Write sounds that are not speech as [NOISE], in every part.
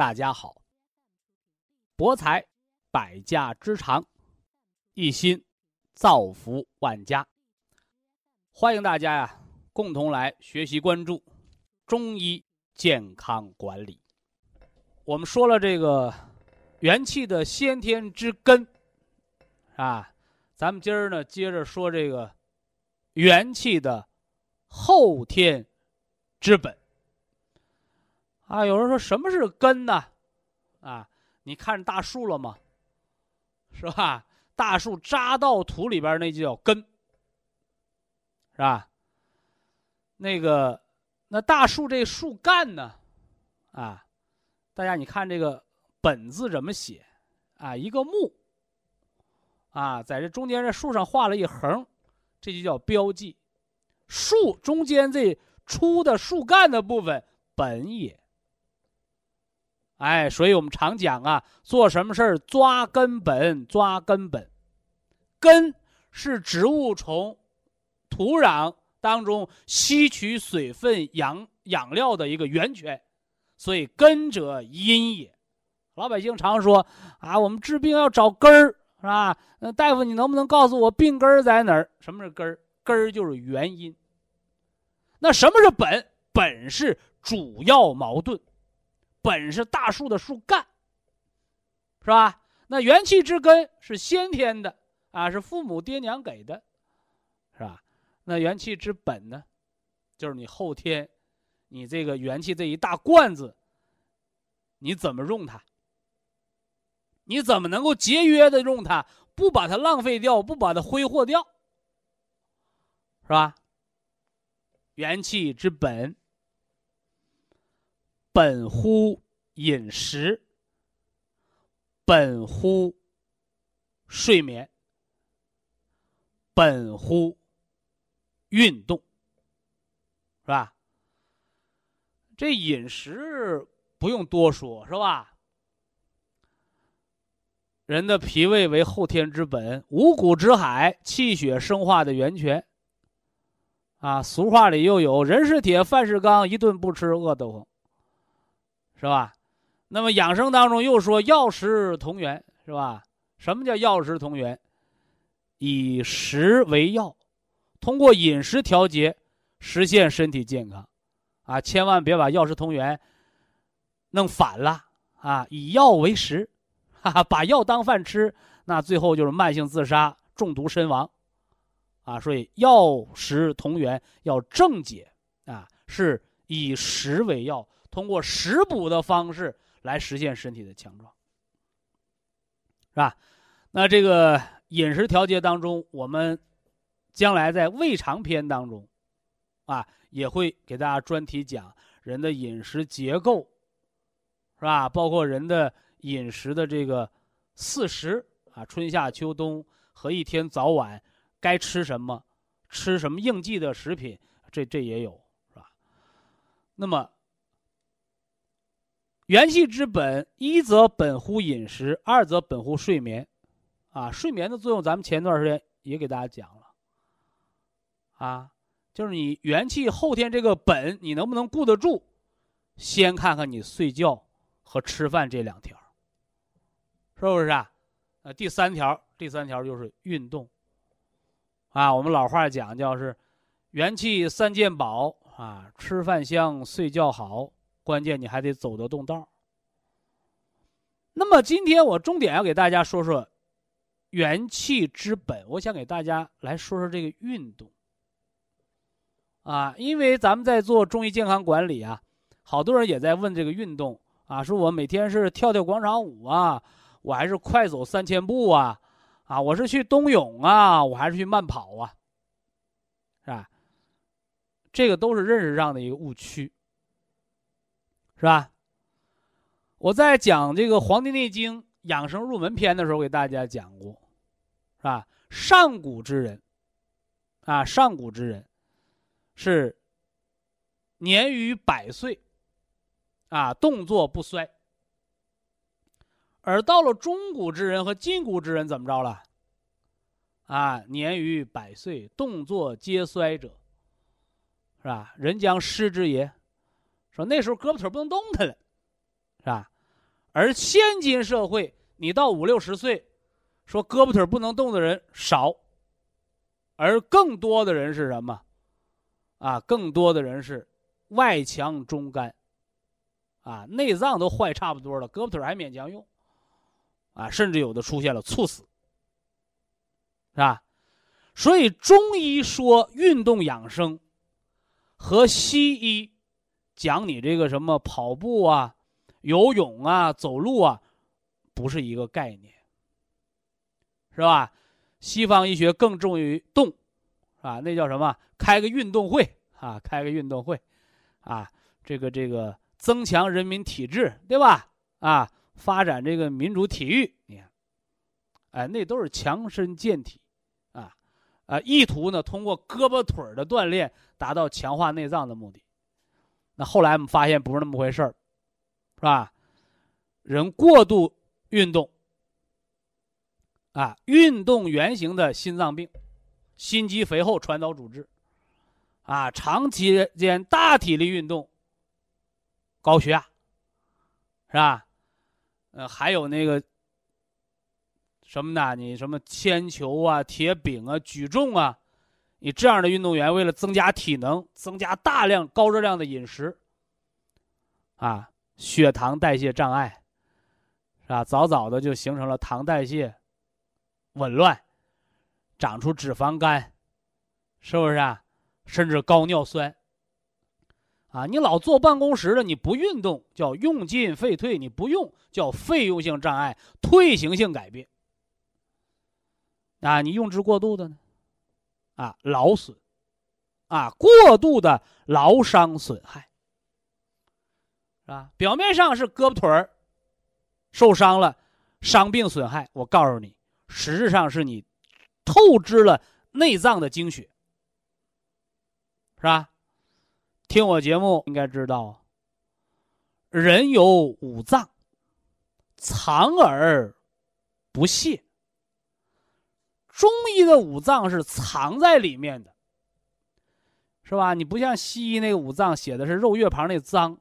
大家好，博才百家之长，一心造福万家。欢迎大家呀，共同来学习关注中医健康管理。我们说了这个元气的先天之根啊，咱们今儿呢接着说这个元气的后天之本。啊，有人说什么是根呢？啊，你看大树了吗？是吧？大树扎到土里边那就叫根，是吧？那个，那大树这树干呢？啊，大家你看这个本字怎么写？啊，一个木，啊，在这中间这树上画了一横，这就叫标记。树中间这粗的树干的部分，本也。哎，所以我们常讲啊，做什么事儿抓根本，抓根本。根是植物从土壤当中吸取水分、养养料的一个源泉，所以根者阴也。老百姓常说啊，我们治病要找根儿，是吧？那大夫，你能不能告诉我病根儿在哪儿？什么是根儿？根儿就是原因。那什么是本？本是主要矛盾。本是大树的树干，是吧？那元气之根是先天的啊，是父母爹娘给的，是吧？那元气之本呢，就是你后天，你这个元气这一大罐子，你怎么用它？你怎么能够节约的用它，不把它浪费掉，不把它挥霍掉，是吧？元气之本。本乎饮食，本乎睡眠，本乎运动，是吧？这饮食不用多说，是吧？人的脾胃为后天之本，五谷之海，气血生化的源泉。啊，俗话里又有“人是铁，饭是钢，一顿不吃饿得慌”。是吧？那么养生当中又说药食同源，是吧？什么叫药食同源？以食为药，通过饮食调节，实现身体健康。啊，千万别把药食同源弄反了啊！以药为食，哈哈，把药当饭吃，那最后就是慢性自杀、中毒身亡。啊，所以药食同源要正解啊，是以食为药。通过食补的方式来实现身体的强壮，是吧？那这个饮食调节当中，我们将来在胃肠篇当中，啊，也会给大家专题讲人的饮食结构，是吧？包括人的饮食的这个四时啊，春夏秋冬和一天早晚该吃什么，吃什么应季的食品，这这也有，是吧？那么。元气之本，一则本乎饮食，二则本乎睡眠，啊，睡眠的作用，咱们前段时间也给大家讲了，啊，就是你元气后天这个本，你能不能顾得住？先看看你睡觉和吃饭这两条，是不是啊？呃，第三条，第三条就是运动，啊，我们老话讲叫是元气三件宝啊，吃饭香，睡觉好。关键你还得走得动道那么今天我重点要给大家说说元气之本，我想给大家来说说这个运动。啊，因为咱们在做中医健康管理啊，好多人也在问这个运动啊，说我每天是跳跳广场舞啊，我还是快走三千步啊，啊，我是去冬泳啊，我还是去慢跑啊，是吧？这个都是认识上的一个误区，是吧？我在讲这个《黄帝内经养生入门篇》的时候，给大家讲过，是吧？上古之人，啊，上古之人。是年逾百岁，啊，动作不衰。而到了中古之人和近古之人，怎么着了？啊，年逾百岁，动作皆衰者，是吧？人将失之也。说那时候胳膊腿不能动弹了，是吧？而现今社会，你到五六十岁，说胳膊腿不能动的人少，而更多的人是什么？啊，更多的人是外强中干，啊，内脏都坏差不多了，胳膊腿还勉强用，啊，甚至有的出现了猝死，是吧？所以中医说运动养生，和西医讲你这个什么跑步啊、游泳啊、走路啊，不是一个概念，是吧？西方医学更重于动。啊，那叫什么？开个运动会啊，开个运动会，啊，这个这个增强人民体质，对吧？啊，发展这个民主体育，你看，哎，那都是强身健体，啊，啊，意图呢通过胳膊腿的锻炼达到强化内脏的目的。那后来我们发现不是那么回事儿，是吧？人过度运动，啊，运动原型的心脏病。心肌肥厚传导阻滞，啊，长期间大体力运动，高血压，是吧？呃，还有那个什么呢？你什么铅球啊、铁饼啊、举重啊，你这样的运动员为了增加体能，增加大量高热量的饮食，啊，血糖代谢障碍，是吧？早早的就形成了糖代谢紊乱。长出脂肪肝，是不是啊？甚至高尿酸。啊，你老坐办公室的，你不运动叫用进废退，你不用叫费用性障碍、退行性改变。啊，你用之过度的呢？啊，劳损，啊，过度的劳伤损害，是吧？表面上是胳膊腿儿受伤了，伤病损害，我告诉你，实质上是你。透支了内脏的精血，是吧？听我节目应该知道，人有五脏，藏而不泄。中医的五脏是藏在里面的，是吧？你不像西医那个五脏写的是肉月旁那脏，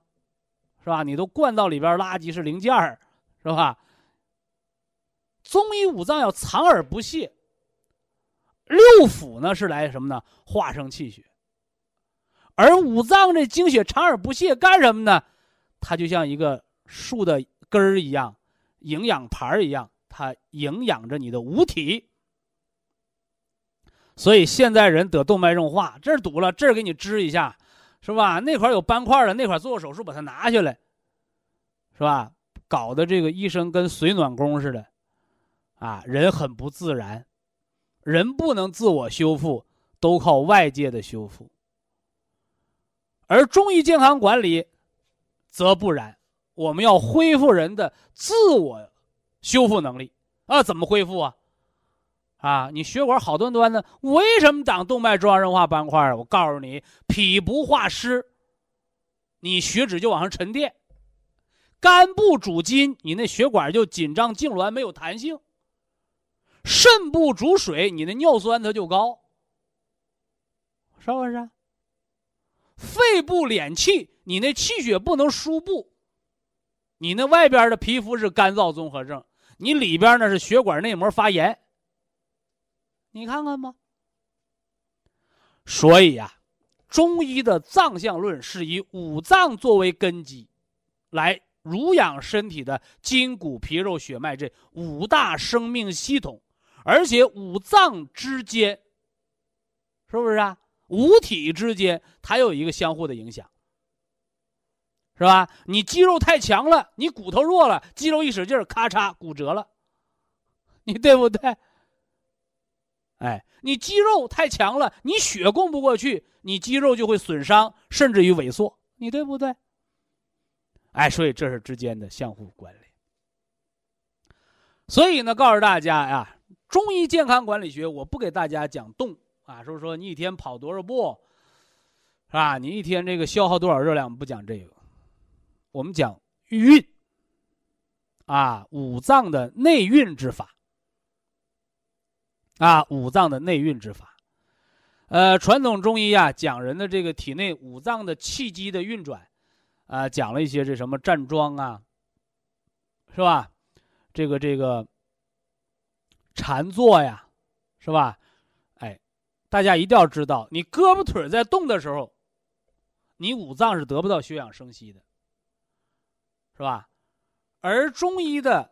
是吧？你都灌到里边，垃圾是零件儿，是吧？中医五脏要藏而不泄。六腑呢是来什么呢？化生气血，而五脏这精血藏而不泄，干什么呢？它就像一个树的根儿一样，营养盘一样，它营养着你的五体。所以现在人得动脉硬化，这儿堵了，这儿给你支一下，是吧？那块有斑块了，那块做手术把它拿下来，是吧？搞得这个医生跟水暖工似的，啊，人很不自然。人不能自我修复，都靠外界的修复。而中医健康管理，则不然。我们要恢复人的自我修复能力啊！怎么恢复啊？啊，你血管好端端的，为什么长动脉粥样硬化斑块啊？我告诉你，脾不化湿，你血脂就往上沉淀；肝不主筋，你那血管就紧张痉挛，没有弹性。肾不主水，你的尿酸它就高，是不是？肺不敛气，你那气血不能输布，你那外边的皮肤是干燥综合症，你里边呢是血管内膜发炎。你看看吧。所以呀，中医的脏象论是以五脏作为根基，来濡养身体的筋骨皮肉血脉这五大生命系统，而且五脏之间，是不是啊？五体之间，它有一个相互的影响，是吧？你肌肉太强了，你骨头弱了，肌肉一使劲，咔嚓骨折了，你对不对？哎，你肌肉太强了，你血供不过去，你肌肉就会损伤，甚至于萎缩，你对不对？哎，所以这是之间的相互关联。所以呢，告诉大家呀，中医健康管理学，我不给大家讲动啊，说说你一天跑多少步，是吧？你一天这个消耗多少热量，不讲这个，我们讲运啊，五脏的内运之法啊，五脏的内运之法。呃，传统中医啊，讲人的这个体内五脏的气机的运转。啊，讲了一些这什么站桩啊，是吧？这个这个禅坐呀，是吧？哎，大家一定要知道，你胳膊腿在动的时候，你五脏是得不到休养生息的，是吧？而中医的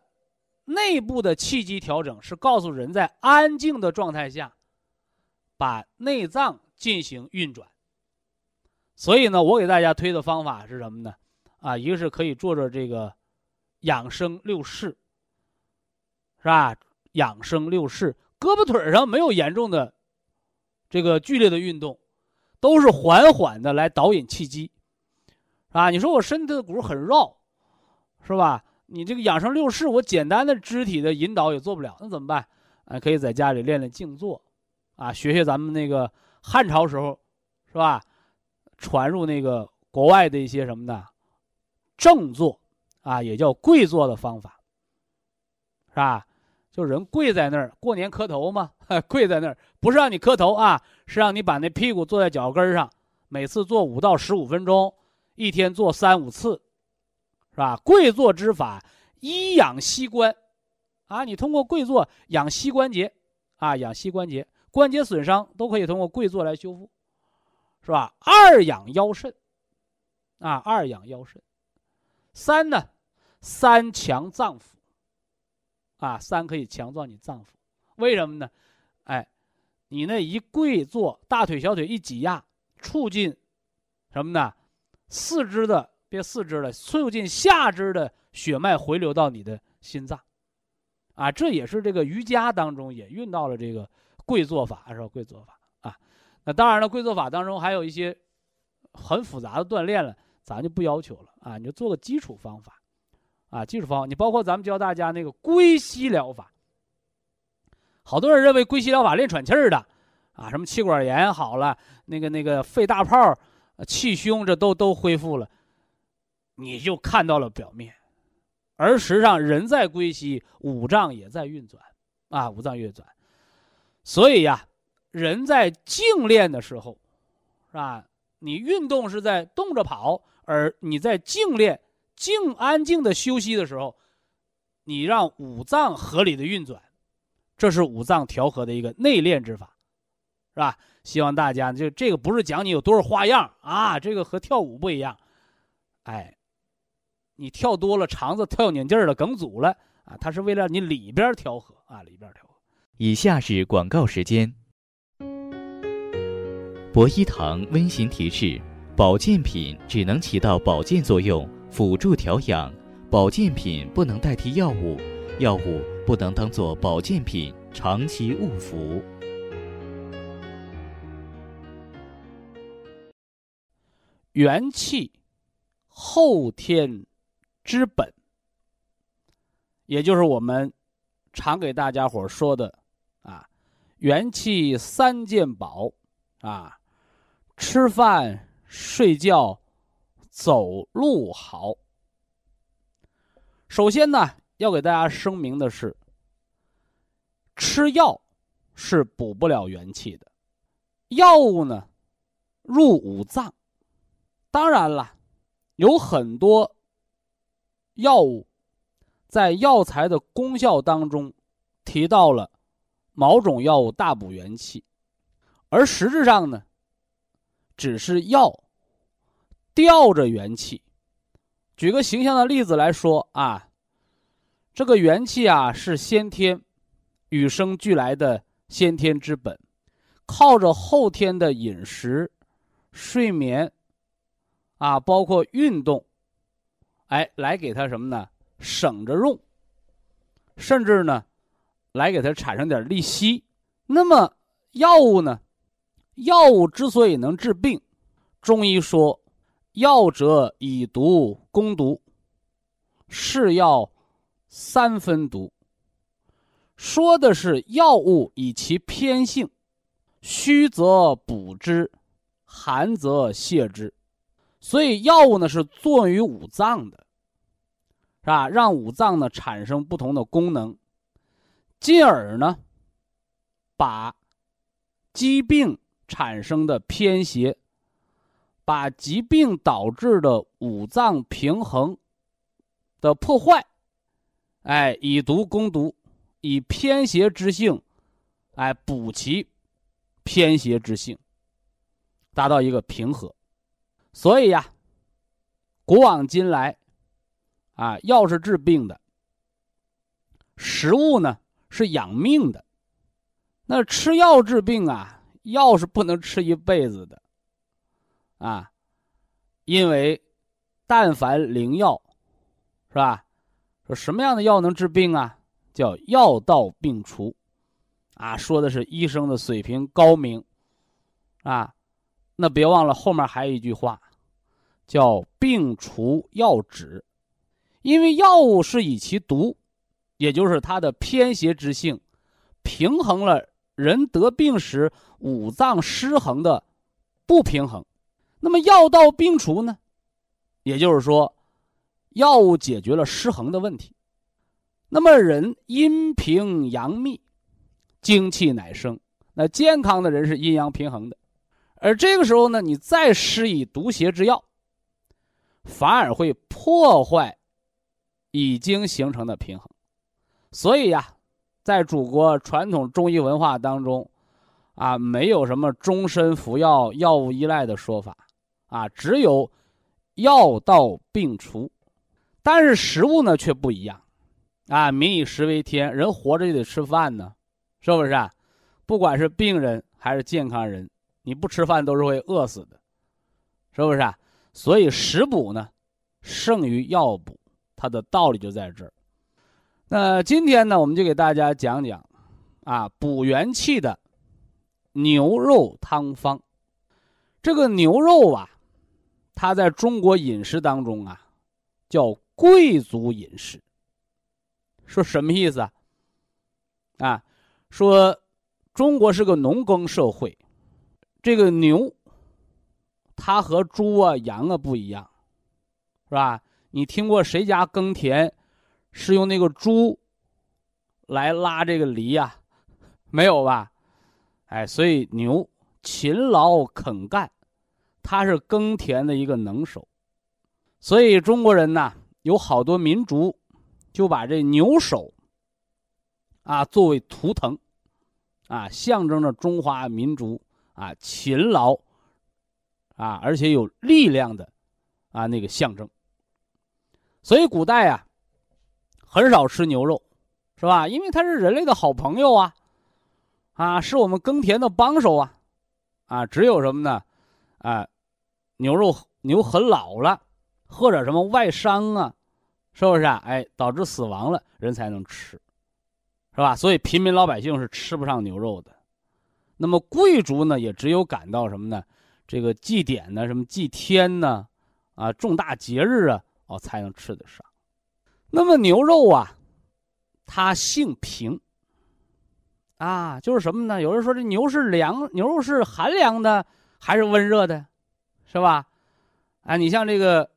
内部的气机调整是告诉人在安静的状态下，把内脏进行运转。所以呢，我给大家推的方法是什么呢？啊，一个是可以做做这个养生六式，是吧？养生六式，胳膊腿上没有严重的这个剧烈的运动，都是缓缓的来导引气机，啊，你说我身体的骨很绕，是吧？你这个养生六式，我简单的肢体的引导也做不了，那怎么办？啊，可以在家里练练静坐，啊，学学咱们那个汉朝时候，是吧？传入那个国外的一些什么的正坐，啊，也叫跪坐的方法，是吧？就人跪在那儿，过年磕头嘛，[LAUGHS] 跪在那儿不是让你磕头啊，是让你把那屁股坐在脚跟上，每次坐五到十五分钟，一天做三五次，是吧？跪坐之法，一养膝关，啊，你通过跪坐养膝关节，啊，养膝关节，关节损伤都可以通过跪坐来修复。是吧？二养腰肾，啊，二养腰肾。三呢，三强脏腑，啊，三可以强壮你脏腑。为什么呢？哎，你那一跪坐，大腿小腿一挤压，促进什么呢？四肢的别四肢了，促进下肢的血脉回流到你的心脏，啊，这也是这个瑜伽当中也运到了这个跪坐法，是吧？跪坐法啊。那当然了，跪坐法当中还有一些很复杂的锻炼了，咱就不要求了啊，你就做个基础方法，啊，基础方法，你包括咱们教大家那个归息疗法，好多人认为归息疗法练喘气儿的，啊，什么气管炎好了，那个那个肺大泡、气胸这都都恢复了，你就看到了表面，而实际上人在归西，五脏也在运转，啊，五脏运转，所以呀。人在静练的时候，是吧？你运动是在动着跑，而你在静练、静安静的休息的时候，你让五脏合理的运转，这是五脏调和的一个内练之法，是吧？希望大家就这个不是讲你有多少花样啊，这个和跳舞不一样，哎，你跳多了，肠子跳拧劲儿了，梗阻了啊，它是为了你里边调和啊，里边调和。以下是广告时间。博一堂温馨提示：保健品只能起到保健作用，辅助调养；保健品不能代替药物，药物不能当做保健品长期误服。元气，后天之本，也就是我们常给大家伙说的啊，元气三件宝啊。吃饭、睡觉、走路好。首先呢，要给大家声明的是，吃药是补不了元气的。药物呢，入五脏。当然了，有很多药物在药材的功效当中提到了某种药物大补元气，而实质上呢。只是药吊着元气，举个形象的例子来说啊，这个元气啊是先天与生俱来的先天之本，靠着后天的饮食、睡眠啊，包括运动，哎，来给他什么呢？省着用，甚至呢，来给他产生点利息。那么药物呢？药物之所以能治病，中医说。药者以毒攻毒，是药三分毒。说的是药物以其偏性，虚则补之，寒则泻之。所以药物呢是作用于五脏的，是吧？让五脏呢产生不同的功能，进而呢把疾病产生的偏邪。把疾病导致的五脏平衡的破坏，哎，以毒攻毒，以偏邪之性，哎，补其偏邪之性，达到一个平和。所以呀，古往今来，啊，药是治病的，食物呢是养命的。那吃药治病啊，药是不能吃一辈子的。啊，因为但凡灵药，是吧？说什么样的药能治病啊？叫药到病除，啊，说的是医生的水平高明，啊，那别忘了后面还有一句话，叫病除药止，因为药物是以其毒，也就是它的偏邪之性，平衡了人得病时五脏失衡的不平衡。那么药到病除呢，也就是说，药物解决了失衡的问题。那么人阴平阳秘，精气乃生。那健康的人是阴阳平衡的，而这个时候呢，你再施以毒邪之药，反而会破坏已经形成的平衡。所以呀，在祖国传统中医文化当中，啊，没有什么终身服药、药物依赖的说法。啊，只有药到病除，但是食物呢却不一样，啊，民以食为天，人活着就得吃饭呢，是不是啊？不管是病人还是健康人，你不吃饭都是会饿死的，是不是啊？所以食补呢，胜于药补，它的道理就在这儿。那今天呢，我们就给大家讲讲，啊，补元气的牛肉汤方。这个牛肉啊。它在中国饮食当中啊，叫贵族饮食。说什么意思啊？啊，说中国是个农耕社会，这个牛，它和猪啊、羊啊不一样，是吧？你听过谁家耕田是用那个猪来拉这个犁呀？没有吧？哎，所以牛勤劳肯干。它是耕田的一个能手，所以中国人呢有好多民族就把这牛首啊作为图腾，啊象征着中华民族啊勤劳啊而且有力量的啊那个象征。所以古代啊很少吃牛肉，是吧？因为它是人类的好朋友啊，啊是我们耕田的帮手啊，啊只有什么呢？啊。牛肉牛很老了，或者什么外伤啊，是不是啊？哎，导致死亡了，人才能吃，是吧？所以平民老百姓是吃不上牛肉的。那么贵族呢，也只有赶到什么呢？这个祭典呢，什么祭天呢，啊，重大节日啊，哦，才能吃得上。那么牛肉啊，它性平，啊，就是什么呢？有人说这牛是凉，牛肉是寒凉的还是温热的？是吧？啊，你像这个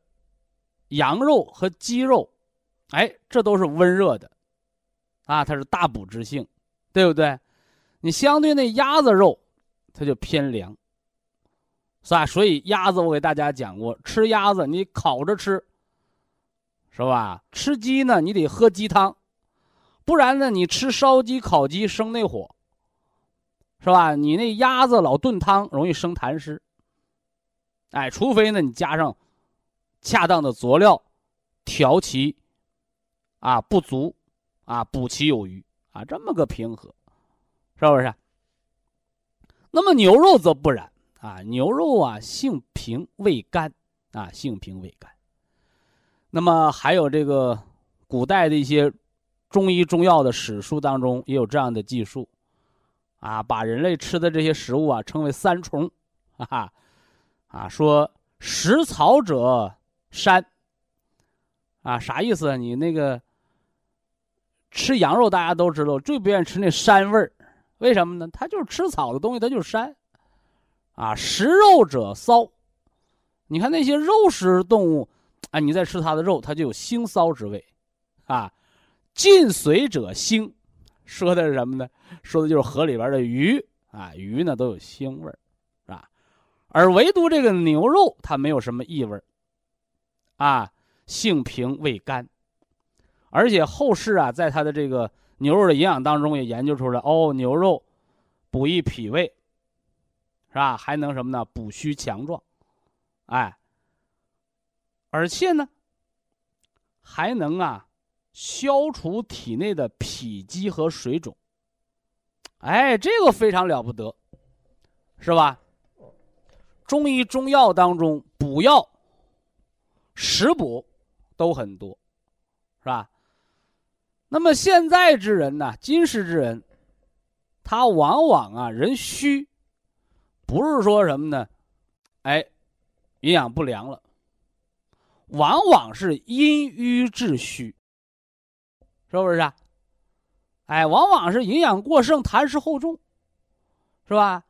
羊肉和鸡肉，哎，这都是温热的，啊，它是大补之性，对不对？你相对那鸭子肉，它就偏凉，是吧？所以鸭子我给大家讲过，吃鸭子你烤着吃，是吧？吃鸡呢，你得喝鸡汤，不然呢，你吃烧鸡、烤鸡生内火，是吧？你那鸭子老炖汤，容易生痰湿。哎，除非呢，你加上恰当的佐料，调其啊不足，啊补其有余，啊这么个平和，是不是？那么牛肉则不然啊，牛肉啊性平味甘，啊性平味甘。那么还有这个古代的一些中医中药的史书当中也有这样的记述，啊把人类吃的这些食物啊称为三虫，哈哈，啊说食草者膻。啊，啥意思？你那个吃羊肉，大家都知道，最不愿意吃那膻味儿，为什么呢？它就是吃草的东西，它就是膻。啊，食肉者骚，你看那些肉食动物，啊，你在吃它的肉，它就有腥骚之味。啊，进水者腥，说的是什么呢？说的就是河里边的鱼啊，鱼呢都有腥味儿，啊，而唯独这个牛肉，它没有什么异味，啊。性平味甘，而且后世啊，在他的这个牛肉的营养当中也研究出来哦，牛肉补益脾胃，是吧？还能什么呢？补虚强壮，哎，而且呢，还能啊消除体内的脾积和水肿，哎，这个非常了不得，是吧？中医中药当中补药、食补。都很多，那么现在之人呢，今时之人，他往往啊，人虚，不是说什么呢？哎，营养不良了，往往是阴瘀致虚，是不是啊？哎，往往是营养过剩，痰湿厚重，是吧？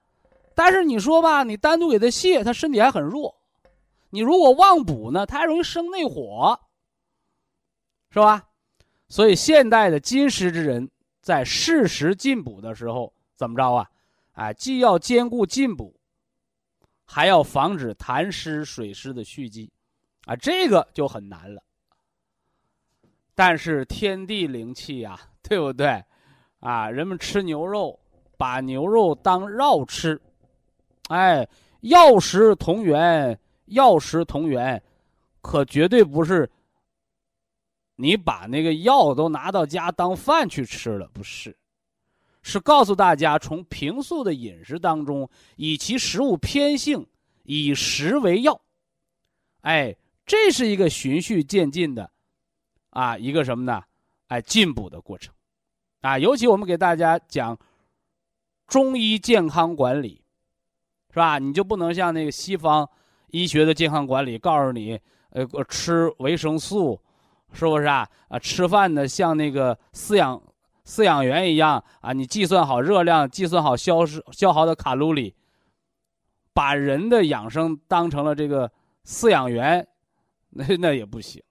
但是你说吧，你单独给他泻，他身体还很弱；你如果忘补呢，他还容易生内火。是吧？所以现代的今时之人，在适时进补的时候，怎么着啊？哎，既要兼顾进补，还要防止痰湿水湿的蓄积，啊，这个就很难了。但是天地灵气呀，对不对？啊，人们吃牛肉，把牛肉当药吃，哎，药食同源，药食同源，可绝对不是。你把那个药都拿到家当饭去吃了，不是？是告诉大家，从平素的饮食当中，以其食物偏性，以食为药。哎，这是一个循序渐进的，啊，一个什么呢？哎，进补的过程，啊，尤其我们给大家讲中医健康管理，是吧？你就不能像那个西方医学的健康管理，告诉你，呃，吃维生素。是不是啊？啊，吃饭呢，像那个饲养饲养员一样啊，你计算好热量，计算好消失消耗的卡路里，把人的养生当成了这个饲养员，那那也不行，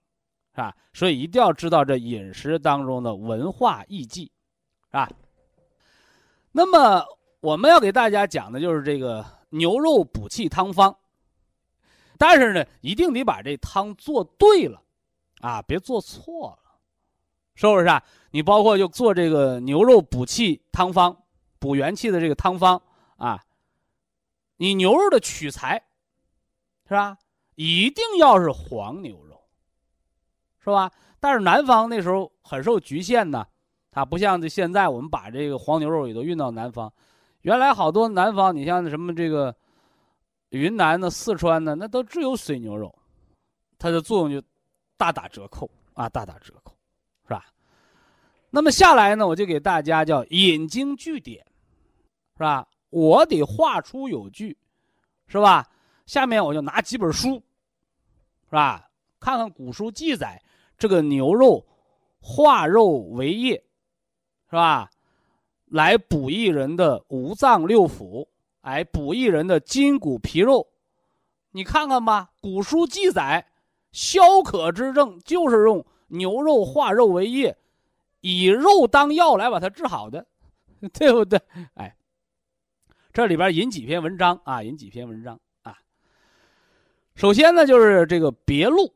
是吧？所以一定要知道这饮食当中的文化意迹，是吧？那么我们要给大家讲的就是这个牛肉补气汤方，但是呢，一定得把这汤做对了。啊，别做错了，是不是啊？你包括就做这个牛肉补气汤方、补元气的这个汤方啊，你牛肉的取材是吧？一定要是黄牛肉，是吧？但是南方那时候很受局限呢，它不像这现在我们把这个黄牛肉也都运到南方。原来好多南方，你像什么这个云南的、四川的，那都只有水牛肉，它的作用就。大打折扣啊！大打折扣，是吧？那么下来呢，我就给大家叫引经据典，是吧？我得话出有据，是吧？下面我就拿几本书，是吧？看看古书记载，这个牛肉化肉为液，是吧？来补益人的五脏六腑，哎，补益人的筋骨皮肉。你看看吧，古书记载。消渴之症就是用牛肉化肉为液，以肉当药来把它治好的，[LAUGHS] 对不对？哎，这里边引几篇文章啊，引几篇文章啊。首先呢，就是这个别录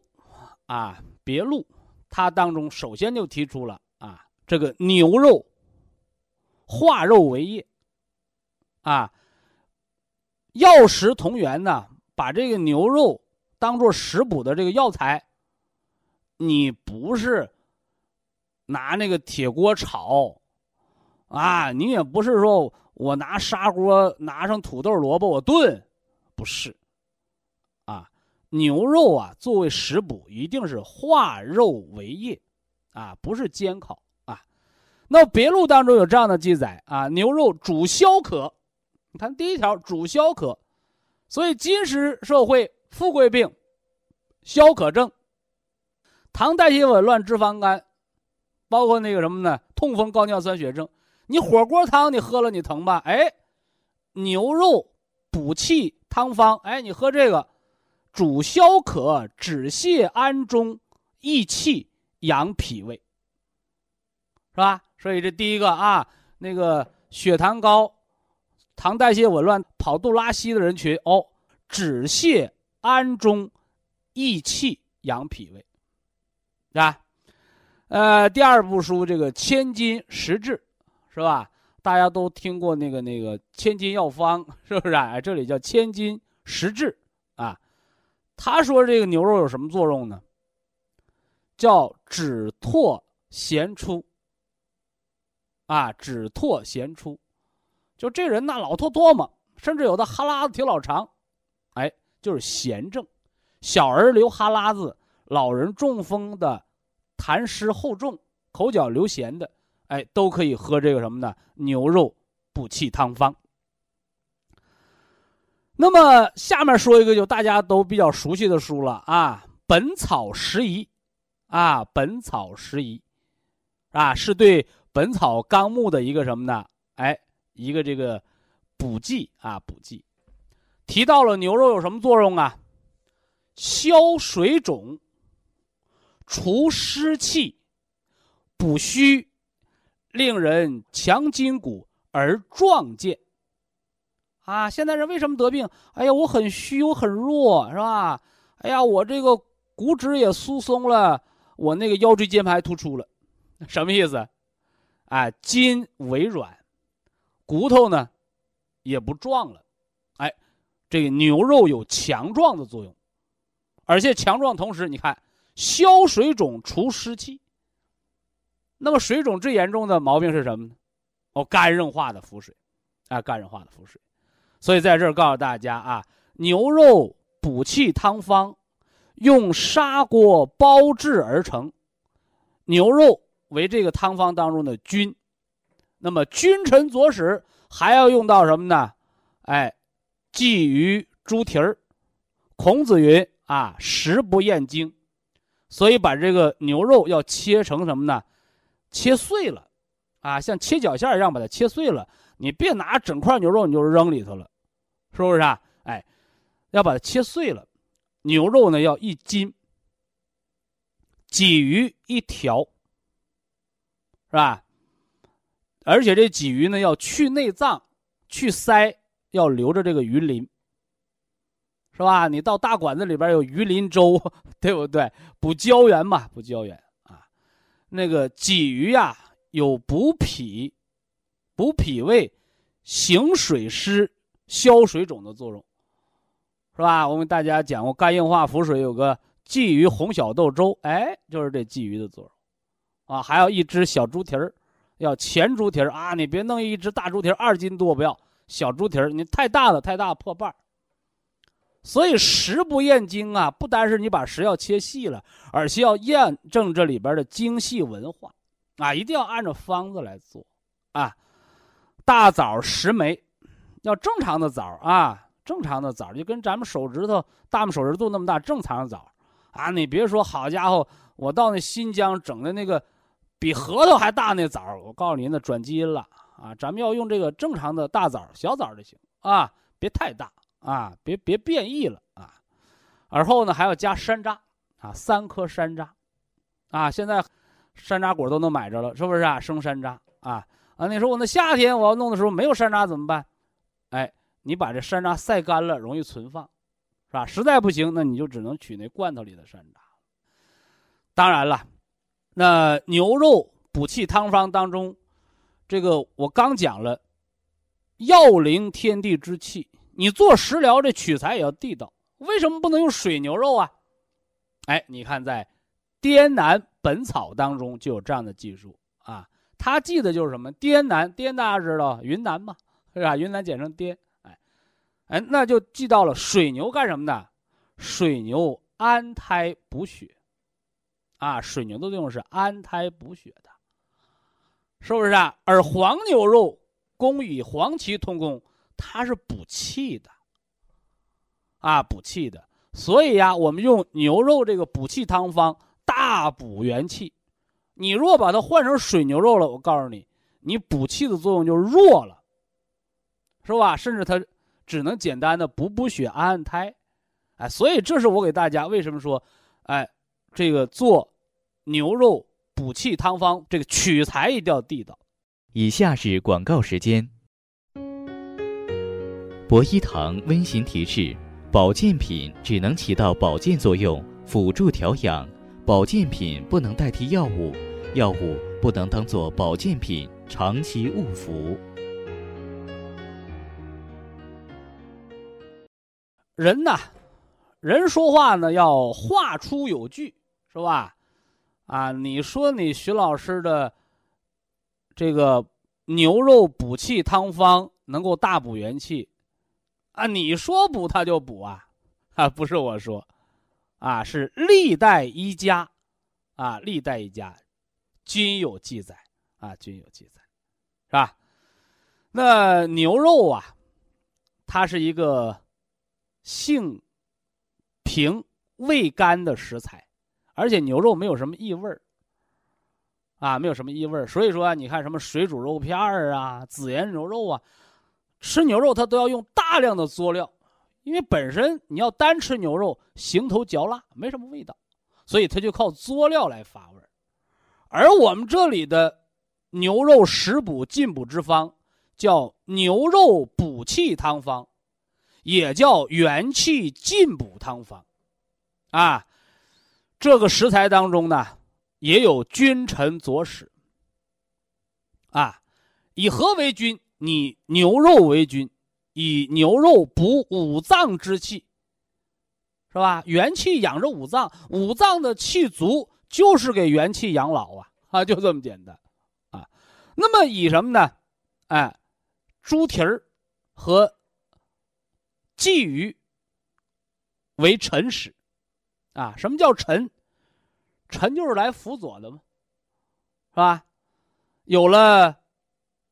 啊，别录，它当中首先就提出了啊，这个牛肉化肉为液啊，药食同源呢，把这个牛肉。当做食补的这个药材，你不是拿那个铁锅炒，啊，你也不是说我拿砂锅拿上土豆萝卜我炖，不是，啊，牛肉啊作为食补一定是化肉为液，啊，不是煎烤啊。那别录当中有这样的记载啊，牛肉主消渴，你看第一条主消渴，所以今时社会富贵病。消渴症、糖代谢紊乱、脂肪肝，包括那个什么呢？痛风、高尿酸血症。你火锅汤你喝了你疼吧？哎，牛肉补气汤方，哎，你喝这个，主消渴、止泻安中、益气养脾胃，是吧？所以这第一个啊，那个血糖高、糖代谢紊乱、跑肚拉稀的人群哦，止泻安中。益气养脾胃，是吧？呃，第二部书这个《千金实治》，是吧？大家都听过那个那个千金药方，[LAUGHS] 是不是？哎，这里叫千金实治啊。他说这个牛肉有什么作用呢？叫止唾涎出。啊，止唾涎出，就这人呐，老拖唾沫，甚至有的哈喇子挺老长，就是涎症。小儿流哈喇子，老人中风的，痰湿厚重，口角流涎的，哎，都可以喝这个什么呢？牛肉补气汤方。那么下面说一个就大家都比较熟悉的书了啊，《本草拾遗》，啊，《本草拾遗》，啊，是对《本草纲目》的一个什么呢？哎，一个这个补剂啊，补剂，提到了牛肉有什么作用啊？消水肿、除湿气、补虚，令人强筋骨而壮健。啊，现代人为什么得病？哎呀，我很虚，我很弱，是吧？哎呀，我这个骨质也疏松了，我那个腰椎间盘突出了，[LAUGHS] 什么意思？哎，筋为软，骨头呢也不壮了。这个牛肉有强壮的作用。而且强壮同时，你看消水肿、除湿气。那么水肿最严重的毛病是什么呢？哦，肝硬化的腹水，啊，肝硬化的腹水。所以在这儿告诉大家啊，牛肉补气汤方，用砂锅煲制而成，牛肉为这个汤方当中的君。那么君臣佐使还要用到什么呢？哎，鲫鱼、猪蹄儿。孔子云。啊，食不厌精，所以把这个牛肉要切成什么呢？切碎了，啊，像切饺馅一样把它切碎了。你别拿整块牛肉你就扔里头了，是不是啊？哎，要把它切碎了。牛肉呢要一斤，鲫鱼一条，是吧？而且这鲫鱼呢要去内脏、去鳃，要留着这个鱼鳞。是吧？你到大馆子里边有鱼鳞粥，对不对？补胶原嘛，补胶原啊。那个鲫鱼呀，有补脾、补脾胃、行水湿、消水肿的作用，是吧？我们大家讲过，肝硬化腹水有个鲫鱼红小豆粥，哎，就是这鲫鱼的作用啊。还有一只小猪蹄儿，要前猪蹄儿啊，你别弄一只大猪蹄儿二斤多，不要小猪蹄儿，你太大了，太大破瓣儿。所以食不厌精啊，不单是你把食要切细了，而且要验证这里边的精细文化，啊，一定要按照方子来做，啊，大枣十枚，要正常的枣啊，正常的枣就跟咱们手指头大拇手指肚那么大正常的枣，啊，你别说好家伙，我到那新疆整的那个比核桃还大那枣，我告诉您那转基因了啊，咱们要用这个正常的大枣小枣就行啊，别太大。啊，别别变异了啊！而后呢，还要加山楂啊，三颗山楂，啊，现在山楂果都能买着了，是不是啊？生山楂啊啊！你说我那夏天我要弄的时候没有山楂怎么办？哎，你把这山楂晒干了，容易存放，是吧？实在不行，那你就只能取那罐头里的山楂。当然了，那牛肉补气汤方当中，这个我刚讲了，要灵天地之气。你做食疗，这取材也要地道。为什么不能用水牛肉啊？哎，你看在滇南本草当中就有这样的记述啊。他记的就是什么？滇南，滇大家知道，云南嘛，是吧？云南简称滇。哎，哎，那就记到了水牛干什么的？水牛安胎补血，啊，水牛的作用是安胎补血的，是不是啊？而黄牛肉功与黄芪同功，它是补气的，啊，补气的。所以呀，我们用牛肉这个补气汤方大补元气。你若把它换成水牛肉了，我告诉你，你补气的作用就弱了，是吧？甚至它只能简单的补补血、安安胎。哎，所以这是我给大家为什么说，哎，这个做牛肉补气汤方，这个取材一定要地道。以下是广告时间。博一堂温馨提示：保健品只能起到保健作用，辅助调养；保健品不能代替药物，药物不能当做保健品长期误服。人呐。人说话呢，要话出有据，是吧？啊，你说你徐老师的这个牛肉补气汤方能够大补元气，啊，你说补它就补啊？啊，不是我说，啊，是历代医家，啊，历代医家均有记载，啊，均有记载，是吧？那牛肉啊，它是一个性。平味甘的食材，而且牛肉没有什么异味儿，啊，没有什么异味儿。所以说，你看什么水煮肉片儿啊、孜然牛肉啊，吃牛肉它都要用大量的佐料，因为本身你要单吃牛肉，形头嚼蜡，没什么味道，所以它就靠佐料来发味儿。而我们这里的牛肉食补进补之方，叫牛肉补气汤方。也叫元气进补汤方，啊，这个食材当中呢，也有君臣佐使，啊，以何为君？以牛肉为君，以牛肉补五脏之气，是吧？元气养着五脏，五脏的气足，就是给元气养老啊，啊，就这么简单，啊，那么以什么呢？哎，猪蹄儿和。鲫鱼为臣使，啊，什么叫臣？臣就是来辅佐的嘛，是吧？有了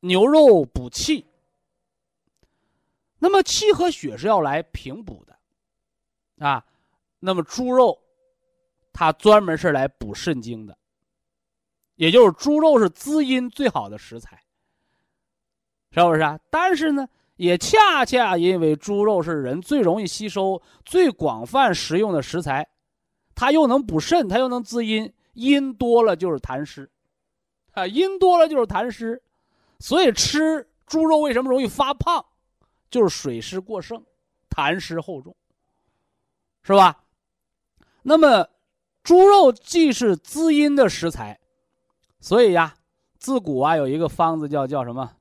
牛肉补气，那么气和血是要来平补的，啊，那么猪肉它专门是来补肾精的，也就是猪肉是滋阴最好的食材，是不是啊？但是呢？也恰恰因为猪肉是人最容易吸收、最广泛食用的食材，它又能补肾，它又能滋阴，阴多了就是痰湿，啊，阴多了就是痰湿，所以吃猪肉为什么容易发胖，就是水湿过剩，痰湿厚重，是吧？那么，猪肉既是滋阴的食材，所以呀，自古啊有一个方子叫叫什么？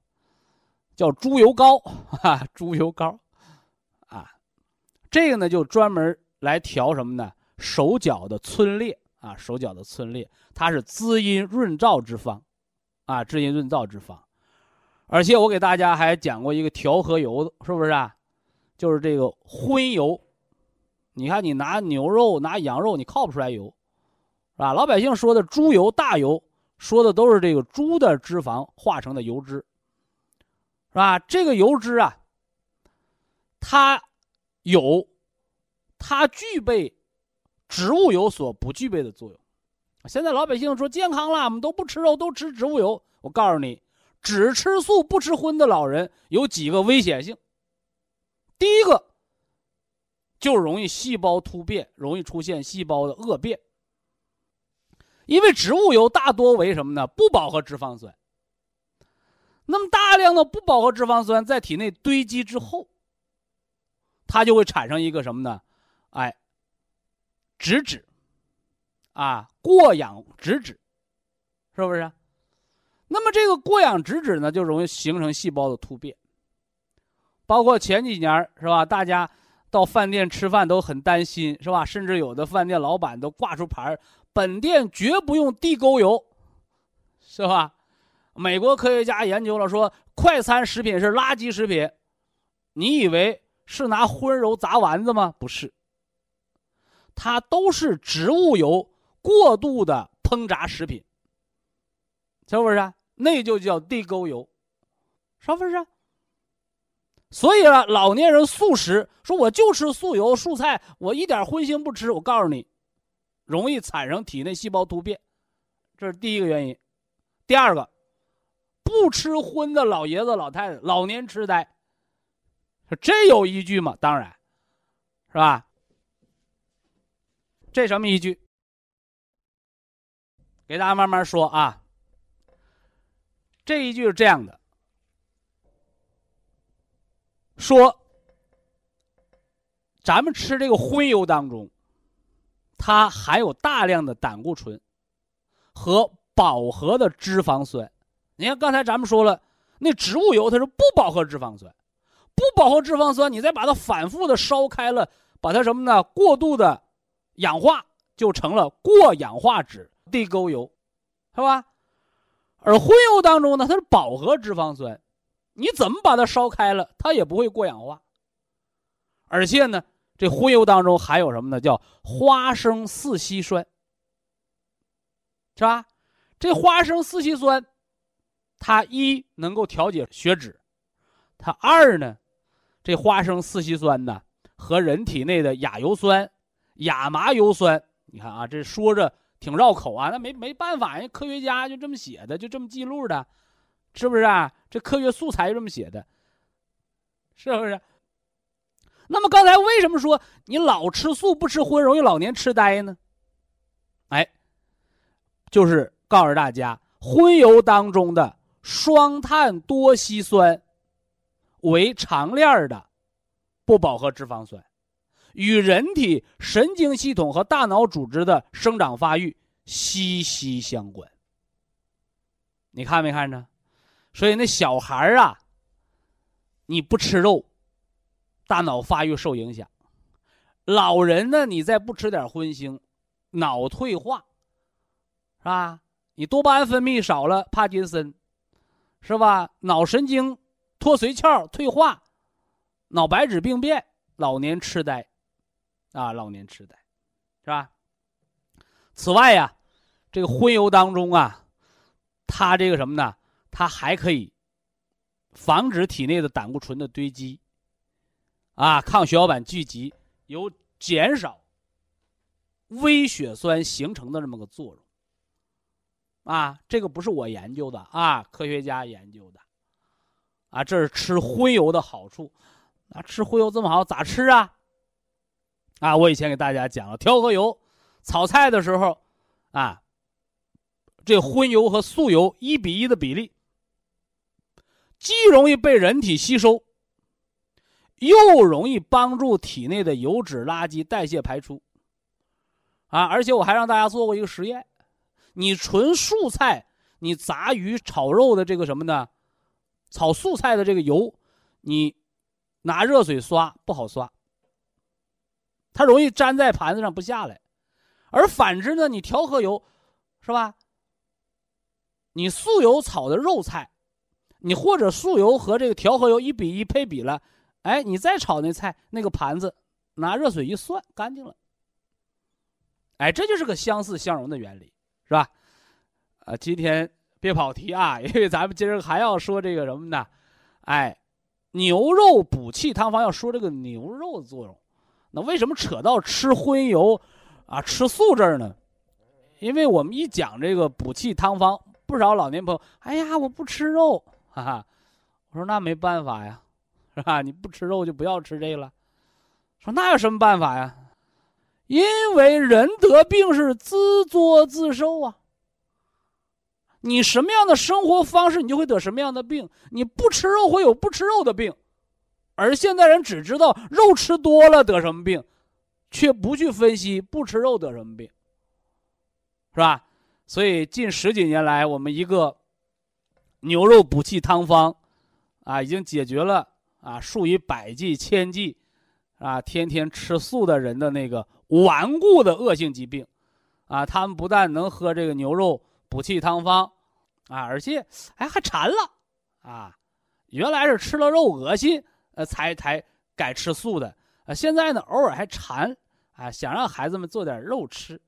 叫猪油膏 [LAUGHS] 啊，猪油膏，啊，这个呢就专门来调什么呢？手脚的皴裂啊，手脚的皴裂，它是滋阴润燥之方，啊，滋阴润燥之方。而且我给大家还讲过一个调和油，是不是啊？就是这个荤油。你看，你拿牛肉、拿羊肉，你靠不出来油，是吧？老百姓说的猪油、大油，说的都是这个猪的脂肪化成的油脂。是吧？这个油脂啊，它有它具备植物油所不具备的作用。现在老百姓说健康了，我们都不吃肉，都吃植物油。我告诉你，只吃素不吃荤的老人有几个危险性。第一个，就容易细胞突变，容易出现细胞的恶变。因为植物油大多为什么呢？不饱和脂肪酸。那么大量的不饱和脂肪酸在体内堆积之后，它就会产生一个什么呢？哎，脂质，啊，过氧脂质，是不是？那么这个过氧脂质呢，就容易形成细胞的突变。包括前几年是吧？大家到饭店吃饭都很担心是吧？甚至有的饭店老板都挂出牌本店绝不用地沟油，是吧？美国科学家研究了，说快餐食品是垃圾食品。你以为是拿荤油炸丸子吗？不是，它都是植物油过度的烹炸食品，是不是？那就叫地沟油，是不是？所以啊，老年人素食，说我就吃素油素菜，我一点荤腥不吃。我告诉你，容易产生体内细胞突变，这是第一个原因。第二个。不吃荤的老爷子老太太老年痴呆，这有依据吗？当然，是吧？这什么依据？给大家慢慢说啊。这一句是这样的：说咱们吃这个荤油当中，它含有大量的胆固醇和饱和的脂肪酸。你看，刚才咱们说了，那植物油它是不饱和脂肪酸，不饱和脂肪酸，你再把它反复的烧开了，把它什么呢？过度的氧化，就成了过氧化脂地沟油，是吧？而荤油当中呢，它是饱和脂肪酸，你怎么把它烧开了，它也不会过氧化。而且呢，这荤油当中含有什么呢？叫花生四烯酸，是吧？这花生四烯酸。它一能够调节血脂，它二呢，这花生四烯酸呢和人体内的亚油酸、亚麻油酸，你看啊，这说着挺绕口啊，那没没办法，人科学家就这么写的，就这么记录的，是不是啊？这科学素材这么写的，是不是？那么刚才为什么说你老吃素不吃荤容易老年痴呆呢？哎，就是告诉大家，荤油当中的。双碳多烯酸为长链的不饱和脂肪酸，与人体神经系统和大脑组织的生长发育息息相关。你看没看着？所以那小孩啊，你不吃肉，大脑发育受影响；老人呢，你再不吃点荤腥，脑退化，是吧？你多巴胺分泌少了，帕金森。是吧？脑神经脱髓鞘退化，脑白质病变，老年痴呆，啊，老年痴呆，是吧？此外呀，这个荤油当中啊，它这个什么呢？它还可以防止体内的胆固醇的堆积，啊，抗血小板聚集，有减少微血栓形成的这么个作用。啊，这个不是我研究的啊，科学家研究的，啊，这是吃荤油的好处，啊，吃荤油这么好，咋吃啊？啊，我以前给大家讲了，调和油，炒菜的时候，啊，这荤油和素油一比一的比例，既容易被人体吸收，又容易帮助体内的油脂垃圾代谢排出，啊，而且我还让大家做过一个实验。你纯素菜，你炸鱼、炒肉的这个什么呢？炒素菜的这个油，你拿热水刷不好刷，它容易粘在盘子上不下来。而反之呢，你调和油，是吧？你素油炒的肉菜，你或者素油和这个调和油一比一配比了，哎，你再炒那菜，那个盘子拿热水一涮，干净了。哎，这就是个相似相融的原理。是吧？啊，今天别跑题啊，因为咱们今儿还要说这个什么呢？哎，牛肉补气汤方要说这个牛肉的作用。那为什么扯到吃荤油啊、吃素这儿呢？因为我们一讲这个补气汤方，不少老年朋友，哎呀，我不吃肉，哈哈。我说那没办法呀，[LAUGHS] 是吧？你不吃肉就不要吃这个了。说那有什么办法呀？因为人得病是自作自受啊。你什么样的生活方式，你就会得什么样的病。你不吃肉会有不吃肉的病，而现在人只知道肉吃多了得什么病，却不去分析不吃肉得什么病，是吧？所以近十几年来，我们一个牛肉补气汤方，啊，已经解决了啊数以百计、千计，啊天天吃素的人的那个。顽固的恶性疾病，啊，他们不但能喝这个牛肉补气汤方，啊，而且哎还馋了，啊，原来是吃了肉恶心，呃，才才改吃素的，啊，现在呢偶尔还馋，啊，想让孩子们做点肉吃，